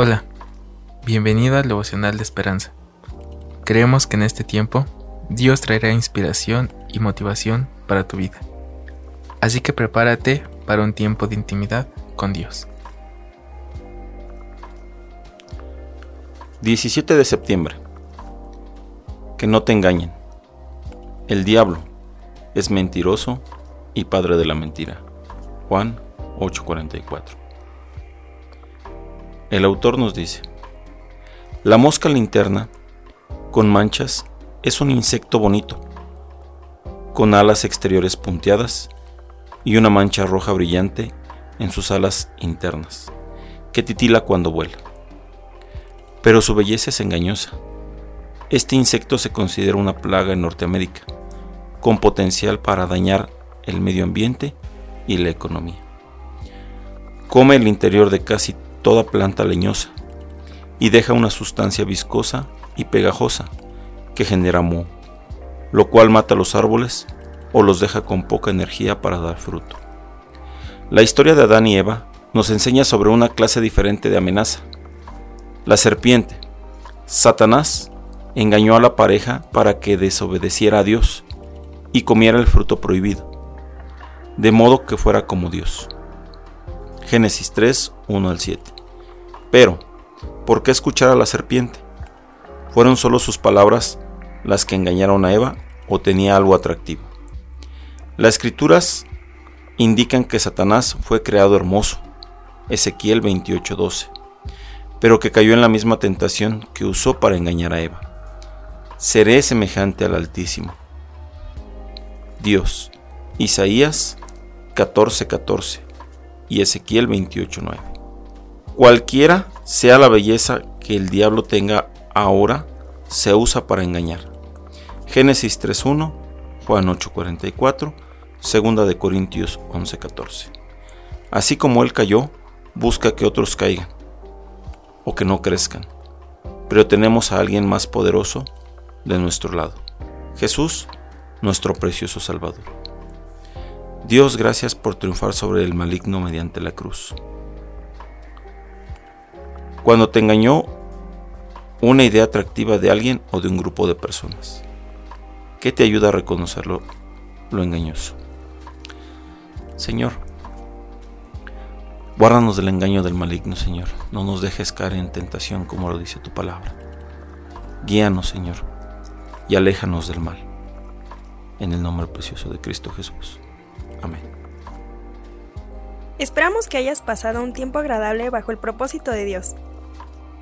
Hola, bienvenido al devocional de esperanza. Creemos que en este tiempo Dios traerá inspiración y motivación para tu vida. Así que prepárate para un tiempo de intimidad con Dios. 17 de septiembre. Que no te engañen. El diablo es mentiroso y padre de la mentira. Juan 8:44. El autor nos dice, la mosca linterna, con manchas, es un insecto bonito, con alas exteriores punteadas y una mancha roja brillante en sus alas internas, que titila cuando vuela. Pero su belleza es engañosa. Este insecto se considera una plaga en Norteamérica, con potencial para dañar el medio ambiente y la economía. Come el interior de casi toda planta leñosa y deja una sustancia viscosa y pegajosa que genera moho, lo cual mata los árboles o los deja con poca energía para dar fruto. La historia de Adán y Eva nos enseña sobre una clase diferente de amenaza. La serpiente, Satanás, engañó a la pareja para que desobedeciera a Dios y comiera el fruto prohibido, de modo que fuera como Dios. Génesis 3, 1 al 7. Pero, ¿por qué escuchar a la serpiente? ¿Fueron solo sus palabras las que engañaron a Eva o tenía algo atractivo? Las escrituras indican que Satanás fue creado hermoso, Ezequiel 28:12, pero que cayó en la misma tentación que usó para engañar a Eva. Seré semejante al Altísimo. Dios, Isaías 14:14 y Ezequiel 28:9. Cualquiera sea la belleza que el diablo tenga ahora, se usa para engañar. Génesis 3.1, Juan 8.44, 2 de Corintios 11.14. Así como él cayó, busca que otros caigan o que no crezcan. Pero tenemos a alguien más poderoso de nuestro lado. Jesús, nuestro precioso Salvador. Dios, gracias por triunfar sobre el maligno mediante la cruz cuando te engañó una idea atractiva de alguien o de un grupo de personas. ¿Qué te ayuda a reconocerlo lo engañoso? Señor, guárdanos del engaño del maligno, Señor. No nos dejes caer en tentación como lo dice tu palabra. Guíanos, Señor, y aléjanos del mal. En el nombre precioso de Cristo Jesús. Amén. Esperamos que hayas pasado un tiempo agradable bajo el propósito de Dios.